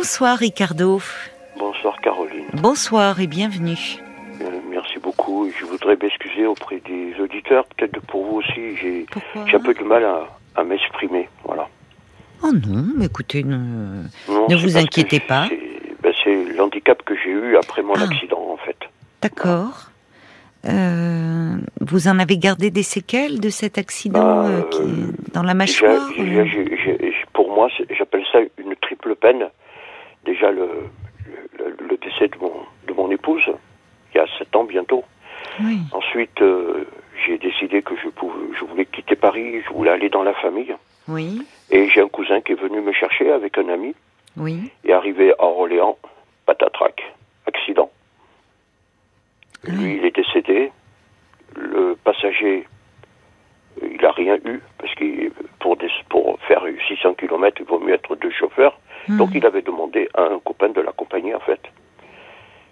Bonsoir Ricardo. Bonsoir Caroline. Bonsoir et bienvenue. Euh, merci beaucoup. Je voudrais m'excuser auprès des auditeurs. Peut-être pour vous aussi, j'ai un peu de mal à, à m'exprimer. Voilà. Oh non, mais écoutez, ne, Non, Ne vous inquiétez pas. c'est- ben, c'est l'handicap que j'ai eu après mon Ah. accident, en fait. d'accord. Euh, vous en avez gardé des séquelles de cet accident Bah, euh, qui- dans la mâchoire pour moi, j'appelle ça une triple peine. Déjà, le, le, le décès de mon, de mon épouse, il y a sept ans bientôt. Oui, Ensuite, euh, j'ai décidé que je, pouvais, je voulais quitter Paris, je voulais aller dans la famille. oui, Et j'ai un cousin qui est venu me chercher avec un ami. oui. Et arrivé à Orléans, patatrac, accident. Lui, il est décédé. Le passager, euh, il a rien eu, parce que pour, des- pour faire 600 km, il vaut mieux être deux chauffeurs. Donc Mhm. il avait demandé à un copain de l'accompagner, en fait.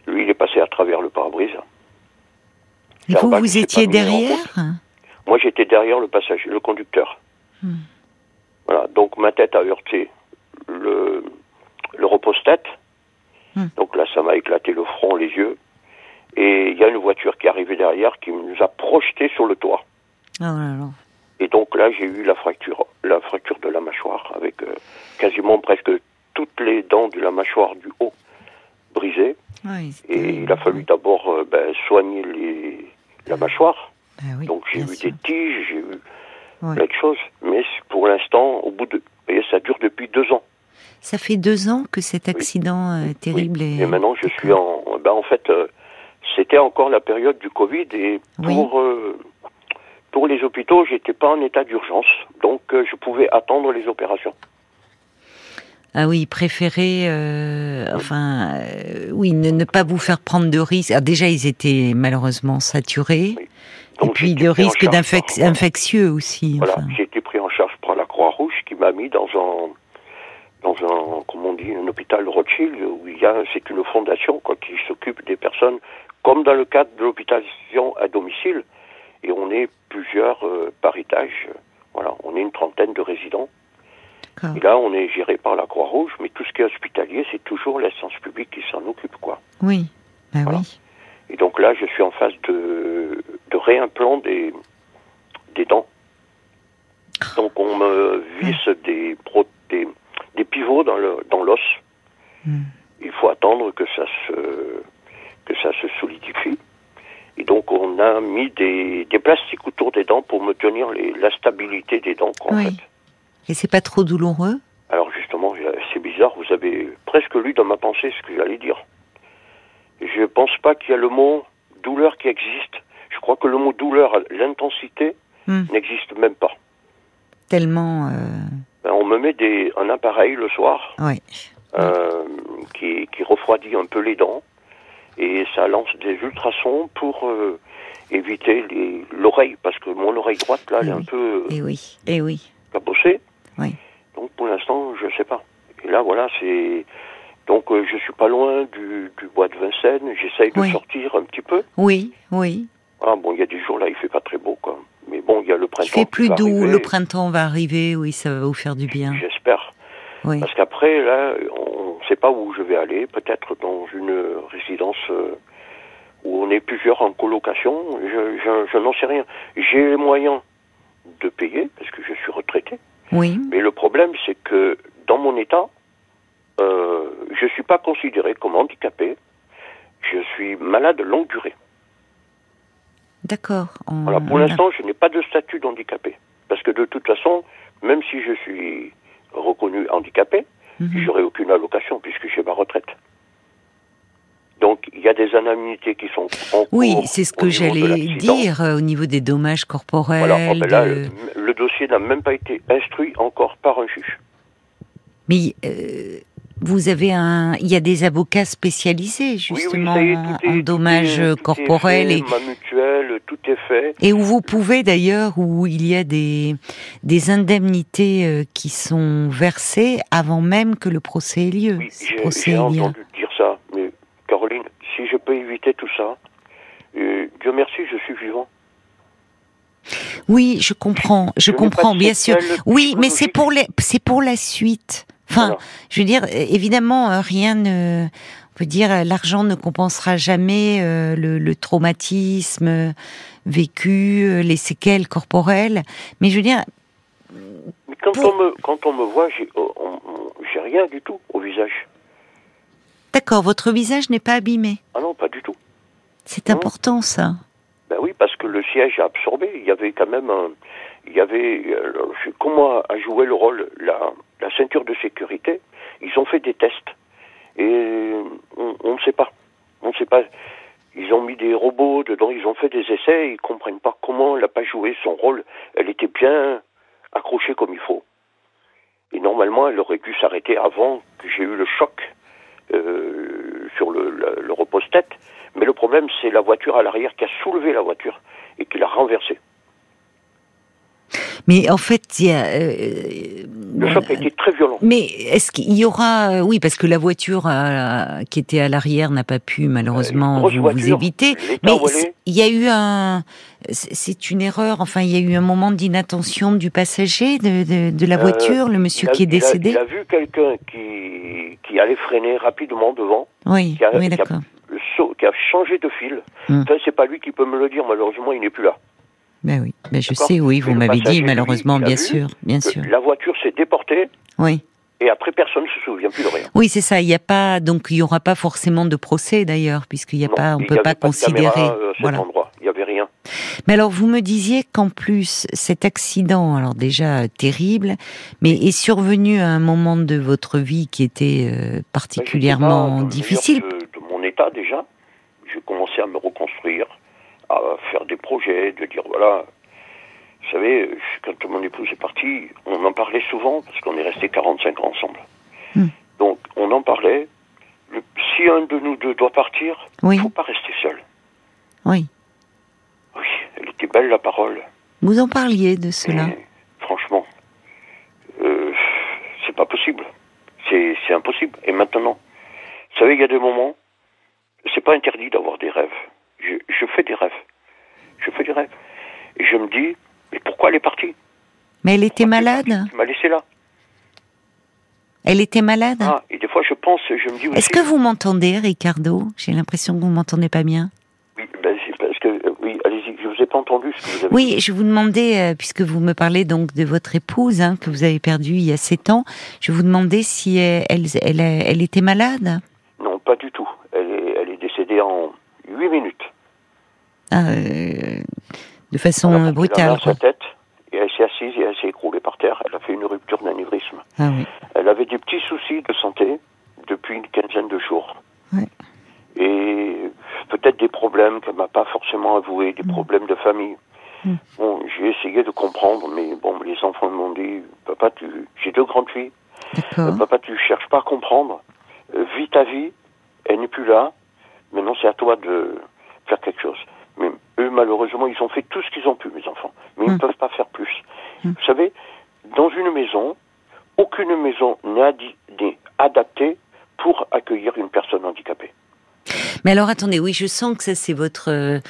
Lui, il est passé à travers le pare-brise. Vous, vous étiez derrière? Moi, j'étais derrière le passager, le conducteur. Hmm. Voilà, donc ma tête a heurté le, le repose-tête. Hmm. Donc là, ça m'a éclaté le front, les yeux. Et il y a une voiture qui est arrivée derrière qui nous a projetés sur le toit. Oh là là. Et donc là, j'ai eu la fracture, la fracture de la mâchoire avec euh, quasiment presque toutes les dents de la mâchoire du haut brisées. Oui, Et il a fallu d'abord euh, ben, soigner les, la mâchoire. Ah oui, Donc j'ai eu sûr. des tiges, j'ai eu Ouais. plein de choses. Mais pour l'instant, au bout de... Et ça dure depuis deux ans. Ça fait deux ans que cet accident euh, terrible Oui. est... Et maintenant, je suis en... Ben, en fait, euh, c'était encore la période du Covid. Et Oui. pour, euh, pour les hôpitaux, j'étais pas en état d'urgence. Donc, euh, je pouvais attendre les opérations. Ah oui, préférer, euh, enfin, euh, oui, ne, ne pas vous faire prendre de risques. Ah, déjà, ils étaient malheureusement saturés. Oui. Et puis de risques infectieux aussi. Voilà, enfin. j'ai été pris en charge par la Croix-Rouge qui m'a mis dans un, dans un, comment on dit, un hôpital Rothschild où il y a, c'est une fondation quoi, qui s'occupe des personnes, comme dans le cadre de l'hôpitalisation à domicile. Et on est plusieurs euh, par étage. Voilà, on est une trentaine de résidents. Et là, on est géré par la Croix-Rouge, mais tout ce qui est hospitalier, c'est toujours l'essence publique qui s'en occupe, quoi. Oui, bah Voilà. oui. Et donc là, je suis en phase de, de réimplant des, des dents. Donc on me visse des, pro- des, des pivots dans l'os. Hmm. Il faut attendre que ça se que ça se solidifie. Et donc on a mis des, des plastiques autour des dents pour me tenir les, la stabilité des dents. quoi, en Oui. fait. Et c'est pas trop douloureux? Alors justement, c'est bizarre, vous avez presque lu dans ma pensée ce que j'allais dire. Je ne pense pas qu'il y a le mot douleur qui existe. Je crois que le mot douleur, l'intensité, Hmm. n'existe même pas. Tellement, euh, Ben, on me met des, un appareil le soir ouais. euh, qui, qui refroidit un peu les dents et ça lance des ultrasons pour euh, éviter l'oreille parce que mon oreille droite là elle est un Oui. peu Et oui, et oui. cabossée. Oui. Donc pour l'instant, je sais pas. Et là, voilà, c'est. Donc euh, je suis pas loin du, du bois de Vincennes. J'essaye de Oui. sortir un petit peu. Oui, oui. Ah bon, il y a des jours là, il fait pas très beau, quoi. Mais bon, il y a le Il printemps. fait qui plus doux. Le printemps va arriver. Oui, ça va vous faire du bien. J'espère. Oui. Parce qu'après, là, on ne sait pas où je vais aller. Peut-être dans une résidence euh, où on est plusieurs en colocation. Je, je, je n'en sais rien. J'ai les moyens de payer parce que je suis retraité. Oui. Mais le problème, c'est que dans mon état, euh, je ne suis pas considéré comme handicapé. Je suis malade longue durée. D'accord. On- Voilà, pour l'instant, je n'ai pas de statut d'handicapé. Parce que de toute façon, même si je suis reconnu handicapé, Mhm. j'aurai aucune allocation puisque j'ai ma retraite. Il y a des indemnités qui sont en cours Oui, c'est ce que j'allais dire euh, au niveau des dommages corporels. Voilà, oh, ben là, de- le, le dossier n'a même pas été instruit encore par un juge. Mais euh, vous avez un, il y a des avocats spécialisés justement oui, oui, ça y est, en- est- dommages est- corporels fait, et, Ma mutuelle, tout est fait. et où vous pouvez d'ailleurs où il y a des des indemnités euh, qui sont versées avant même que le procès ait lieu. Oui, j'ai entendu dire ça. Mais Caroline, si je peux éviter tout ça, euh, Dieu merci, je suis vivant. Oui, je comprends, je, comprends bien sûr. Oui, mais c'est pour les, c'est pour la suite. Enfin, Voilà. je veux dire, évidemment, euh, rien ne. On peut dire, euh, l'argent ne compensera jamais euh, le, le traumatisme euh, vécu, euh, les séquelles corporelles. Mais je veux dire, Mais quand, Pour- on me, quand on me voit, j'ai j'ai rien du tout au visage. D'accord, votre visage n'est pas abîmé. Ah non, pas du tout. C'est Non. important, ça. Ben oui, parce que le siège a absorbé. Il y avait quand même un. Il y avait. euh, comment a joué le rôle la, la ceinture de sécurité Ils ont fait des tests. Et on ne sait pas. On ne sait pas. Ils ont mis des robots dedans, ils ont fait des essais, ils comprennent pas comment elle n'a pas joué son rôle. Elle était bien accrochée comme il faut. Et normalement, elle aurait dû s'arrêter avant que j'ai eu le choc euh, sur le, le, le repose-tête. Mais le problème, c'est la voiture à l'arrière qui a soulevé la voiture et qui l'a renversée. Mais en fait, il y a. euh, Le choc a été très violent. Mais est-ce qu'il y aura, euh, oui, parce que la voiture euh, qui était à l'arrière n'a pas pu malheureusement vous, éviter. Mais il y a eu un, c'est une erreur. Enfin, il y a eu un moment d'inattention du passager de, de, de la Euh, voiture, le monsieur a- qui est il a- décédé. Il a, vu quelqu'un qui, qui allait freiner rapidement devant, Oui, qui a- oui, d'accord. qui a changé de fil. Hmm. Enfin, c'est pas lui qui peut me le dire, malheureusement, il n'est plus là. Ben oui, ben je sais, oui, vous m'avez dit malheureusement, bien vu sûr, bien sûr. La voiture s'est déportée Oui. et après, personne ne se souvient plus de rien. Oui, c'est ça. Il n'y a pas, donc il y aura pas forcément de procès d'ailleurs, puisqu'il y a Non, pas, on il peut pas de considérer. caméra, euh, cet voilà. endroit. Il n'y avait rien. Mais alors, vous me disiez qu'en plus, cet accident, alors déjà euh, terrible, mais est survenu à un moment de votre vie qui était euh, Ben, particulièrement difficile. De, de mon état déjà. J'ai commencé à me reconstruire, à faire des projets, de dire voilà. Vous savez, quand mon épouse est partie, on en parlait souvent parce qu'on est resté 45 ans ensemble. Hmm. Donc on en parlait. Le- si un de nous deux doit partir, il Oui, ne faut pas rester seul. oui. Oui, elle était belle la parole. Vous en parliez de cela. Mais franchement, euh, c'est pas possible. C'est impossible. Et maintenant, vous savez, il y a des moments, c'est pas interdit d'avoir des. Je, je fais des rêves. Je fais des rêves. Et je me dis, mais pourquoi elle est partie? Mais elle était Pourquoi malade? Tu m'as laissé là. Elle était malade? Ah, et des fois, je pense, je me dis aussi. Est-ce que vous m'entendez, Ricardo? J'ai l'impression que vous m'entendez pas bien. Oui, ben, parce que. euh, Oui, allez-y, je vous ai pas entendu ce que vous avez Oui, je vous demandais, euh, puisque vous me parlez donc de votre épouse, hein, que vous avez perdue il y a sept ans, je vous demandais si elle, elle, elle, elle était malade. Non, pas du tout. Elle est, elle est décédée en 8 minutes. Ah, euh, de façon Elle a brutale. à Quoi. sa tête et elle s'est assise et elle s'est écroulée par terre. Elle a fait une rupture d'anévrisme. Ah oui. Elle avait des petits soucis de santé depuis une quinzaine de jours. Et peut-être des problèmes qu'elle m'a pas forcément avoués, des problèmes de famille. Mm. Bon, j'ai essayé de comprendre, mais bon, les enfants m'ont dit, papa, tu, j'ai deux grandes filles, Euh, papa, tu cherches pas à comprendre, Euh, vis ta vie, elle n'est plus là, maintenant c'est à toi de faire quelque chose. Mais eux, malheureusement, ils ont fait tout ce qu'ils ont pu, mes enfants, mais ils ne peuvent pas faire plus. Mm. Vous savez, dans une maison, aucune maison n'est adaptée pour accueillir une personne handicapée. Mais alors attendez, oui, je sens que ça c'est votre euh,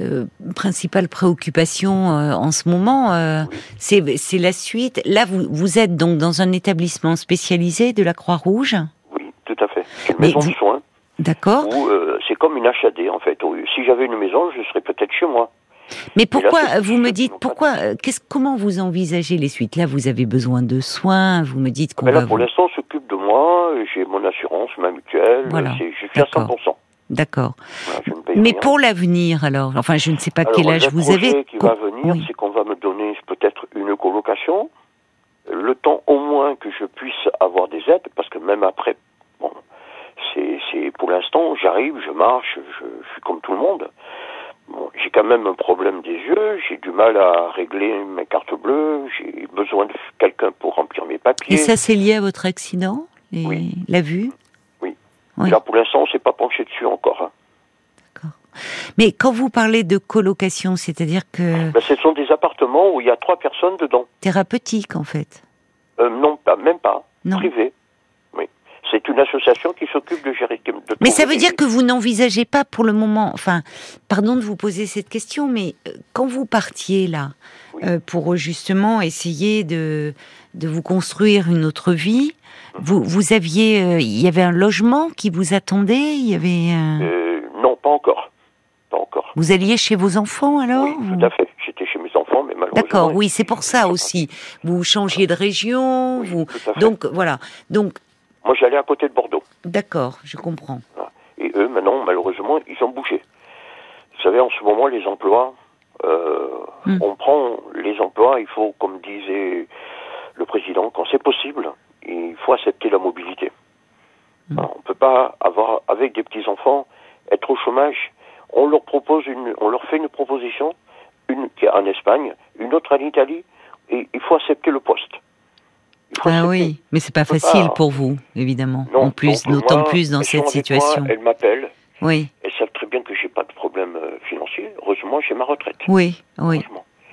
euh, principale préoccupation euh, en ce moment. euh, c'est c'est la suite. Là, vous vous êtes donc dans un établissement spécialisé de la Croix-Rouge, Oui, tout à fait. Une Mais maison vous- de soins d'accord où comme une HAD en fait. Où, Si j'avais une maison, je serais peut-être chez moi. Mais pourquoi vous me dites pourquoi euh, qu'est-ce comment vous envisagez les suites? Là, vous avez besoin de soins. Vous me dites qu'on Mais va là, pour vous... l'instant, s'occupe de moi. J'ai mon assurance, ma mutuelle. Voilà. Je suis à D'accord. 100%. D'accord. Mais rien. pour l'avenir, alors, enfin, je ne sais pas Alors, quel âge le vous avez. qui Co- va venir, oui. c'est qu'on va me donner peut-être une colocation, le temps au moins que je puisse avoir des aides, parce que même après, bon, c'est, pour l'instant, j'arrive, je marche, je, je suis comme tout le monde. Bon, j'ai quand même un problème des yeux, j'ai du mal à régler mes cartes bleues, j'ai besoin de quelqu'un pour remplir mes papiers. Et ça, c'est lié à votre accident Et Oui. La vue Oui. Oui. Là, pour l'instant, on s'est pas penché dessus encore. hein. Mais quand vous parlez de colocation, c'est-à-dire que Ben, ce sont des appartements où il y a trois personnes dedans. thérapeutique, en fait. Euh, non, pas, même pas. Non. Privé. C'est une association qui s'occupe de gérer. De Mais ça veut dire que vous n'envisagez pas pour le moment, enfin, pardon de vous poser cette question, mais euh, quand vous partiez là, Oui. euh, pour justement essayer de, de vous construire une autre vie. Vous, vous aviez, euh, il y avait un logement qui vous attendait. Il y avait. euh, non, pas encore. Pas encore. Vous alliez chez vos enfants alors oui, ou- tout à fait. J'étais chez mes enfants, mais malheureusement. D'accord, oui, c'est pour ça aussi. Vous changiez de région, Oui, vous. Donc voilà. Donc Moi, j'allais à côté de Bordeaux. d'accord, je comprends. Et eux, maintenant, malheureusement, ils ont bougé. Vous savez, en ce moment, les emplois, euh, Hmm. on prend les emplois, il faut, comme disait le président, quand c'est possible, il faut accepter la mobilité. Hmm. Alors, on ne peut pas avoir, avec des petits-enfants, être au chômage. On leur propose une, on leur fait une proposition, une qui est en Espagne, une autre en Italie, et il faut accepter le poste. Ah oui, mais c'est pas facile pas- pour vous, évidemment. Non, en plus, d'autant plus dans cette avec moi, situation. elles m'appellent, Oui, elles savent très bien que j'ai pas de problème euh, financier. Heureusement, j'ai ma retraite. oui, oui,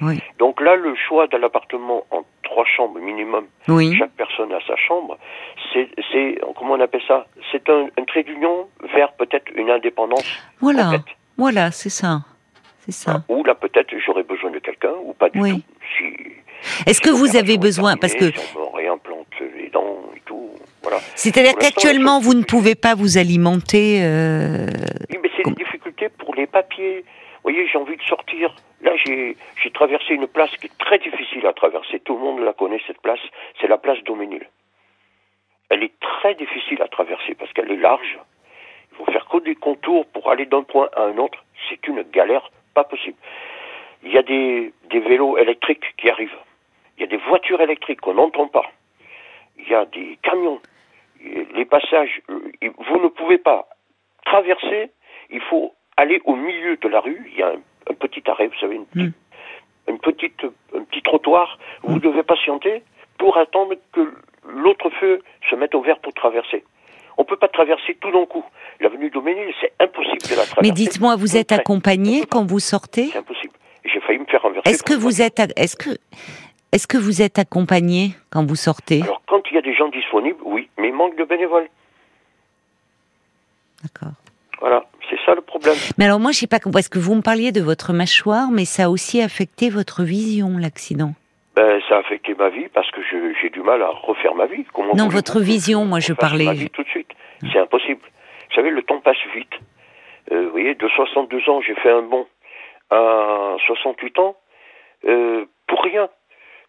oui, Donc là, le choix de l'appartement en trois chambres minimum, oui. chaque personne a sa chambre, c'est, c'est comment on appelle ça? C'est un, un trait d'union vers peut-être une indépendance Voilà, complète. voilà, c'est ça, c'est ça. Ou là, peut-être, j'aurais besoin de quelqu'un, ou pas du Oui. tout. Si, Est-ce que vous avez besoin, parce que les dents et tout, voilà. c'est-à-dire qu'actuellement vous ne pouvez pas vous alimenter. euh, Oui, mais c'est une difficulté pour les papiers. Vous voyez, j'ai envie de sortir. Là, j'ai j'ai traversé une place qui est très difficile à traverser. Tout le monde la connaît, cette place. C'est la place Doménil. Elle est très difficile à traverser parce qu'elle est large. Il faut faire que des contours pour aller d'un point à un autre. C'est une galère pas possible. Il y a des, des vélos électriques qui arrivent. Il y a des voitures électriques qu'on n'entend pas. Il y a des camions. Les passages, euh, vous ne pouvez pas traverser, il faut aller au milieu de la rue. Il y a un, un petit arrêt, vous savez, une, petite- une petite, un petit trottoir où vous devez patienter pour attendre que l'autre feu se mette au vert pour traverser. On ne peut pas traverser tout d'un coup. L'avenue Doménil, c'est impossible de la traverser. Mais dites-moi, vous êtes accompagné quand vous sortez C'est impossible. J'ai failli me faire renverser. Est-ce que vous êtes, est-ce que, est-ce que vous êtes accompagné quand vous sortez Alors, quand il y a des gens disponibles, oui, mais il manque de bénévoles. D'accord. Voilà, c'est ça le problème. Mais alors moi, je sais pas. Est-ce que vous me parliez de votre mâchoire, mais ça a aussi affecté votre vision, l'accident? Ben, ça a affecté ma vie parce que j'ai du mal à refaire ma vie. Comment Non, votre vision, moi, je parlais- ma vie tout de suite. C'est impossible. Vous savez, le temps passe vite. Euh, vous voyez, de 62 ans, j'ai fait un bond à 68 ans euh, pour rien.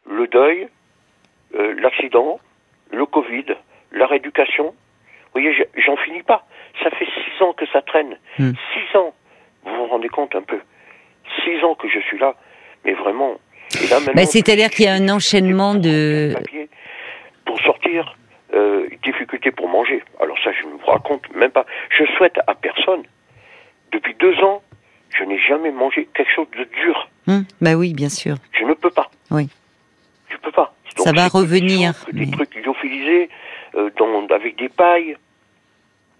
Le deuil, euh, l'accident, le Covid, la rééducation. Vous voyez, je- j'en finis pas. Ça fait six ans que ça traîne. Hmm. Six ans. Vous vous rendez compte un peu Six ans que je suis là. Mais vraiment. Ben, C'est-à-dire qu'il y a un enchaînement de... Pour sortir, euh, difficulté pour manger. Alors ça, je ne vous raconte même pas. Je souhaite à personne. Depuis deux ans, je n'ai jamais mangé quelque chose de dur. Hum, bah oui, bien sûr. Je ne peux pas. Oui. Je peux pas. Ça va revenir, des, mais- trucs lyophilisés, euh, dans- avec des pailles.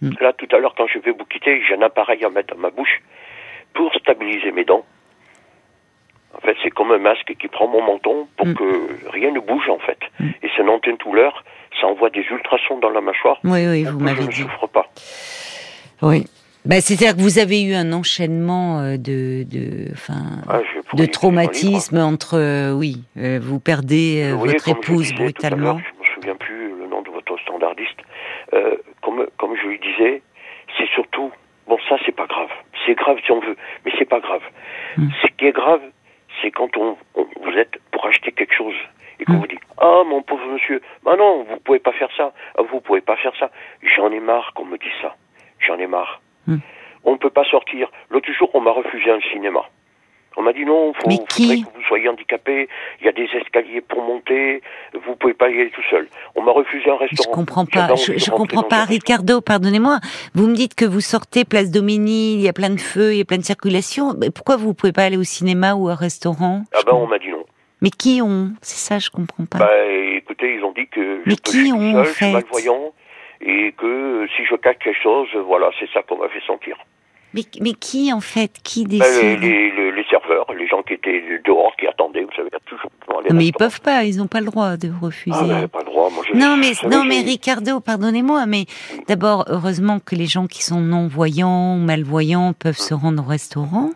Hmm. Là, tout à l'heure, quand je vais vous quitter, j'ai un appareil à mettre dans ma bouche pour stabiliser mes dents. En fait, c'est comme un masque qui prend mon menton pour Hmm. que rien ne bouge, en fait. Et c'est une antenne douleur, ça envoie des ultrasons dans la mâchoire. Oui, oui, vous m'avez je ne dit. souffre pas. Oui. Ben, C'est-à-dire que vous avez eu un enchaînement euh, de, de, enfin, Ah, de traumatisme entre, euh, oui, euh, vous perdez euh, Vous votre épouse brutalement. Je me souviens plus le nom de votre standardiste. Comme, comme je lui disais, c'est surtout, bon ça c'est pas grave. C'est grave si on veut, mais c'est pas grave. Hmm. Ce qui est grave, c'est quand on, on- vous êtes pour acheter quelque chose et qu'on Hmm. vous dit ah mon pauvre monsieur, bah non vous pouvez pas faire ça, ah, vous pouvez pas faire ça. J'en ai marre qu'on me dise ça. J'en ai marre. Hmm. On ne peut pas sortir. L'autre jour on m'a refusé un cinéma. On m'a dit non, faut, faudrait qui que vous soyez handicapé, il y a des escaliers pour monter, vous pouvez pas y aller tout seul. On m'a refusé un Je restaurant. comprends pas. Je, je comprends pas, un. Ricardo. Pardonnez-moi. Vous me dites que vous sortez place Domini, il y a plein de feux, il y a plein de circulation. Mais pourquoi vous pouvez pas aller au cinéma ou au restaurant? Ah ben on m'a dit non. Mais qui ont C'est ça, je comprends pas. Bah écoutez, ils ont dit que Mais je, qui je ont, seul, en je suis fait? malvoyant, et que si je cache quelque chose, voilà, c'est ça qu'on m'a fait sentir. Mais, mais qui en fait Qui les, décide les- les- les serveurs, les gens qui étaient dehors, qui attendaient, vous savez, toujours Mais ils peuvent pas. Ils n'ont pas le droit de refuser. Ah ben, pas le droit, moi je... Non mais savez, non mais Ricardo, pardonnez-moi, mais d'abord heureusement que les gens qui sont non voyants ou malvoyants peuvent se rendre au restaurant.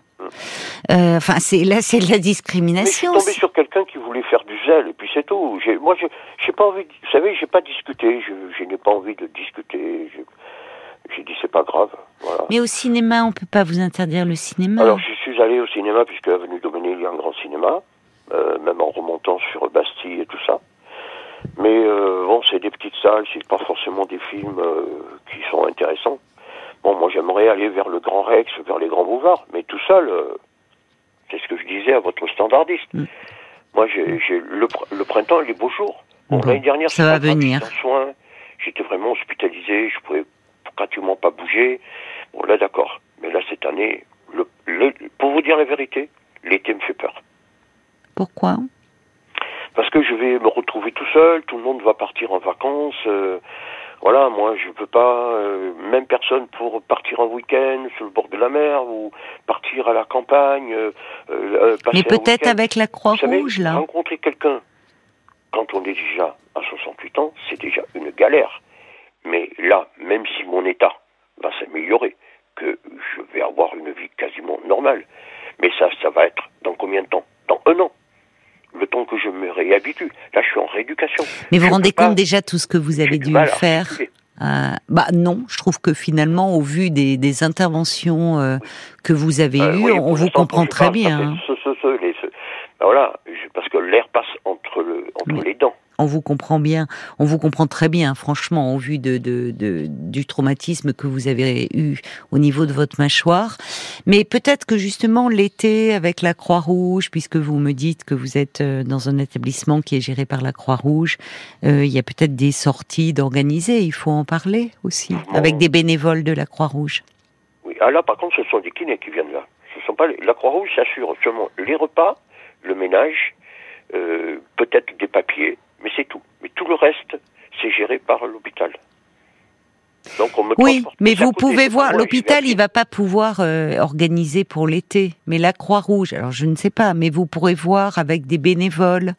Euh, enfin, c'est là, c'est de la discrimination. Mais je suis tombé sur quelqu'un qui voulait faire du zèle, et puis c'est tout. Moi, je j'ai pas envie. de- Vous savez, j'ai pas discuté. Je, je n'ai pas envie de discuter. J'ai dit c'est pas grave. Voilà. Mais au cinéma, on peut pas vous interdire le cinéma. Alors, je suis allé au cinéma, puisque Avenue Doménil, il y a un grand cinéma, euh, même en remontant sur Bastille et tout ça. Mais euh, bon, c'est des petites salles, c'est pas forcément des films euh, qui sont intéressants. Bon, moi, j'aimerais aller vers le Grand Rex, vers les grands boulevards, mais tout seul, euh, c'est ce que je disais à votre standardiste. Mm. Moi, j'ai j'ai le, le printemps les beaux jours. Bon, Bon, l'année dernière, ça va venir. soins, j'étais vraiment hospitalisé, je pouvais pratiquement pas bouger. Bon, là, d'accord. Mais là, cette année, le, le- pour vous dire la vérité, l'été me fait peur. Pourquoi? Parce que je vais me retrouver tout seul, tout le monde va partir en vacances. euh, voilà, moi, je peux pas, euh, même personne pour partir en week-end sur le bord de la mer ou partir à la campagne. euh, euh, passer Mais peut-être avec la Croix-Rouge, là. rencontrer quelqu'un quand on est déjà à 68 ans, c'est déjà une galère. Mais là, même si mon état va s'améliorer, que je vais avoir une vie quasiment normale, mais ça, ça va être dans combien de temps? Dans un an. Le temps que je me réhabitue. Là, je suis en rééducation. Mais vous rendez pas- compte déjà tout ce que vous avez dû faire. Euh, bah non, je trouve que finalement, au vu des, des interventions euh, que vous avez Euh, eues, oui, on vous comprend très bien. hein. ce, ce, ce, les- ce. Ben voilà, je- parce que l'air passe entre, le, entre Mais- les dents. On vous comprend bien. On vous comprend très bien, franchement, au vu de, de, de- du traumatisme que vous avez eu au niveau de votre mâchoire. Mais peut-être que justement l'été, avec la Croix-Rouge, puisque vous me dites que vous êtes euh, dans un établissement qui est géré par la Croix-Rouge, euh, il y a peut-être des sorties d'organiser. Il faut en parler aussi, Bon. avec des bénévoles de la Croix-Rouge. Oui, ah là, par contre, ce sont des kinés qui viennent là. Ce sont pas les- la Croix-Rouge s'assure seulement les repas, le ménage, euh, peut-être des papiers, mais c'est tout. Mais tout le reste, c'est géré par l'hôpital. Donc on me Oui, mais vous pouvez voir, l'hôpital, il va pas pouvoir euh, organiser pour l'été, mais la Croix-Rouge, alors je ne sais pas, mais vous pourrez voir avec des bénévoles.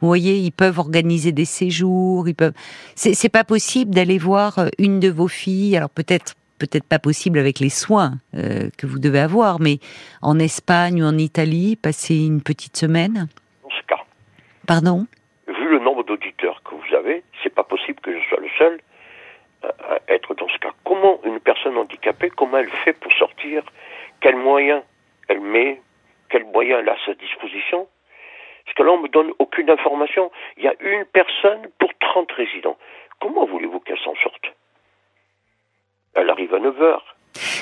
Vous voyez, ils peuvent organiser des séjours, ils peuvent. C'est c'est pas possible d'aller voir euh, une de vos filles. Alors peut-être, peut-être pas possible avec les soins euh, que vous devez avoir, mais en Espagne ou en Italie, passer une petite semaine? Dans ce cas, Pardon? vu le nombre d'auditeurs que vous avez, c'est pas possible que je sois le seul à, à être dans ce cas. Comment une personne handicapée, comment elle fait pour sortir? Quels moyens elle met? Quels moyens elle a à sa disposition? Parce que là, on me donne aucune information. Il y a une personne pour 30 résidents. Comment voulez-vous qu'elle s'en sorte? Elle arrive à 9 heures.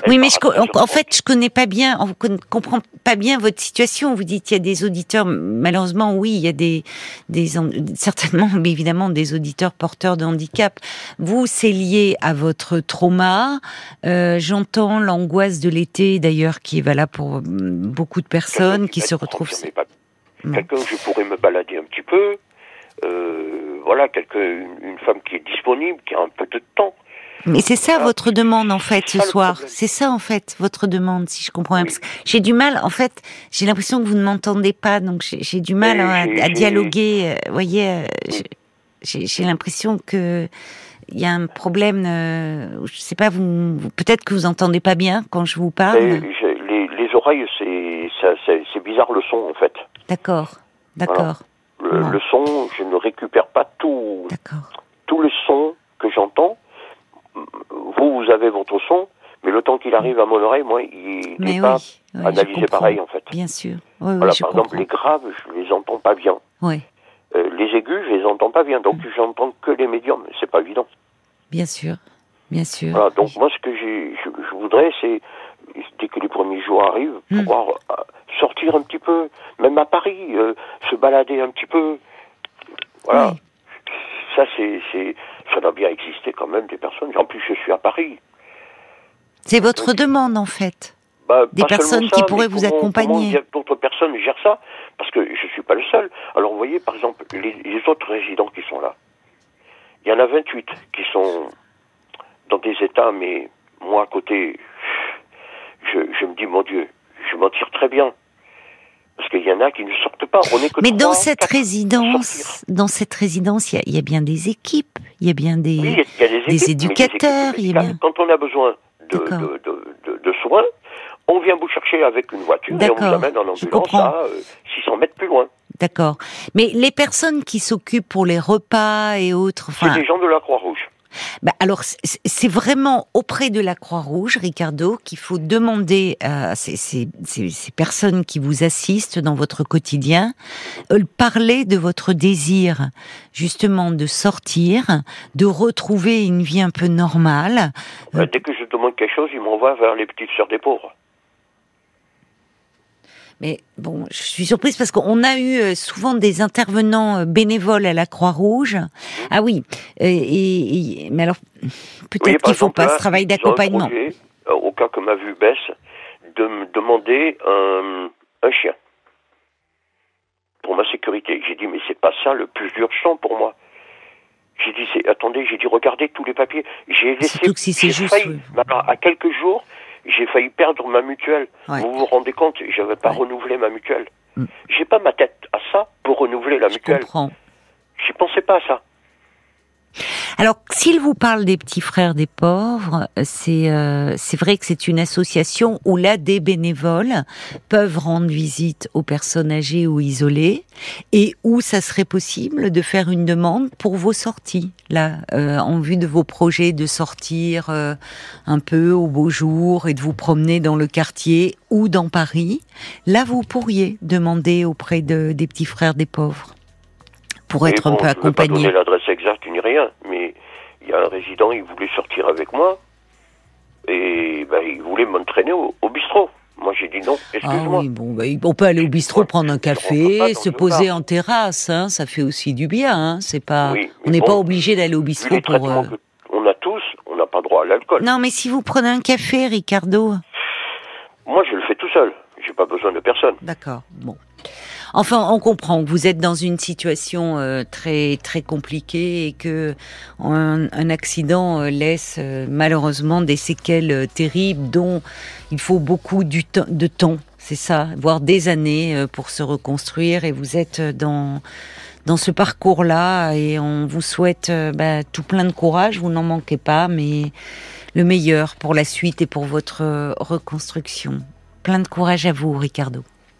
Oui, mais part je, co- à 13h30. en fait, je connais pas bien, on comprend pas bien votre situation. Vous dites il y a des auditeurs, malheureusement, oui, il y a des, des en- certainement, mais évidemment, des auditeurs porteurs de handicap. Vous, c'est lié à votre trauma. Euh, J'entends l'angoisse de l'été, d'ailleurs, qui est valable pour beaucoup de personnes qui se retrouvent. Quelqu'un où je pourrais me balader un petit peu. Euh, voilà, quelqu'un, une femme qui est disponible, qui a un peu de temps. Mais c'est ça votre demande en fait ce soir. C'est ça en fait votre demande, si je comprends bien. Oui. Parce que J'ai du mal, en fait, j'ai l'impression que vous ne m'entendez pas, donc j'ai du mal hein, à, dialoguer. euh, Vous voyez, euh, j'ai l'impression que il y a un problème. euh, je sais pas, vous, peut-être que vous entendez pas bien quand je vous parle. les, les oreilles, c'est bizarre le son en fait. D'accord, d'accord, Le, le son, je ne récupère pas tout, d'accord. tout le son que j'entends. Vous, vous avez votre son, mais le temps qu'il arrive à mon oreille, moi, il n'est oui, pas oui, je analysé pareil en fait. Bien sûr. Oui, oui, Voilà, je par comprends. exemple, les graves, je les entends pas bien. Oui, Euh, les aigus, je les entends pas bien, donc Mm. j'entends que les médiums. C'est pas évident. bien sûr, bien sûr. Voilà, donc moi, ce que je, je voudrais, c'est dès que les premiers jours arrivent, Mm. pouvoir euh, sortir un petit peu, même à Paris, euh, se balader un petit peu. Voilà. Oui. Ça, c'est, ça doit bien exister quand même des personnes. En plus, je suis à Paris. C'est votre demande en fait. Bah, Des personnes qui pourraient vous comment- accompagner. D'autres personnes gèrent ça Parce que je suis pas le seul. Alors, vous voyez, par exemple, les, les autres résidents qui sont là. Il y en a 28 qui sont dans des états, mais moi, à côté, je, je me dis, mon Dieu, je m'en tire très bien. Parce qu'il y en a qui ne sortent pas. On est que Mais dans cette résidence, dans cette résidence, il y a, il y a bien des équipes, il y a bien des. Oui, il y a- des, équipes, des éducateurs, il y a médicales. bien- Quand on a besoin de, de, de, de- soins, On vient vous chercher avec une voiture et on vous amène en ambulance à euh, 600 mètres plus loin. D'accord. Mais les personnes qui s'occupent pour les repas et autres, C'est des gens de la Croix-Rouge. Bah alors c'est vraiment auprès de la Croix-Rouge, Ricardo, qu'il faut demander à ces, ces- ces- ces personnes qui vous assistent dans votre quotidien, euh, parler de votre désir, justement, de sortir, de retrouver une vie un peu normale. Euh, dès que je demande quelque chose, ils m'envoient vers les petites sœurs des pauvres. Mais bon, je suis surprise parce qu'on a eu euh, souvent des intervenants euh, bénévoles à la Croix-Rouge. Ah oui, euh, et, et- mais alors peut-être qu'il faut exemple, pas là, ce travail d'accompagnement. au cas que ma vue baisse, de me demander un, un chien pour ma sécurité. J'ai dit mais c'est pas ça le plus urgent pour moi. J'ai dit c'est attendez, j'ai dit regardez tous les papiers. J'ai laissé Surtout que si c'est juste, failli- oui. à quelques jours, j'ai failli perdre ma mutuelle. Ouais. Vous vous rendez compte, j'avais pas Ouais. renouvelé ma mutuelle. Mm. J'ai pas ma tête à ça pour renouveler la Je mutuelle. comprends. J'y pensais pas à ça. Alors, s'il vous parle des petits frères des pauvres, c'est euh, c'est vrai que c'est une association où là des bénévoles peuvent rendre visite aux personnes âgées ou isolées et où ça serait possible de faire une demande pour vos sorties là euh, en vue de vos projets de sortir euh, un peu au beau jour et de vous promener dans le quartier ou dans Paris. Là, vous pourriez demander auprès de, des petits frères des pauvres pour être un peu accompagné. Rien, mais il y a un résident, il voulait sortir avec moi, et ben, il voulait m'entraîner au, au bistrot. Moi, j'ai dit non, Ah excuse-moi. oui, bon, bah, on peut aller au bistrot prendre un café, se poser en terrasse, hein, ça fait aussi du bien. Hein, c'est pas, Oui, on n'est bon, pas obligé d'aller au bistrot pour. euh, qu'on a tous, on n'a pas droit à l'alcool. Non, mais si vous prenez un café, Ricardo. Moi, je le fais tout seul. J'ai pas besoin de personne. D'accord. Bon. Enfin, on comprend que vous êtes dans une situation euh, très très compliquée et que un, un accident euh, laisse euh, malheureusement des séquelles euh, terribles dont il faut beaucoup du de temps, c'est ça, voire des années euh, pour se reconstruire. Et vous êtes dans dans ce parcours-là et on vous souhaite bah, tout plein de courage. Vous n'en manquez pas, mais le meilleur pour la suite et pour votre reconstruction. Plein de courage à vous, Ricardo.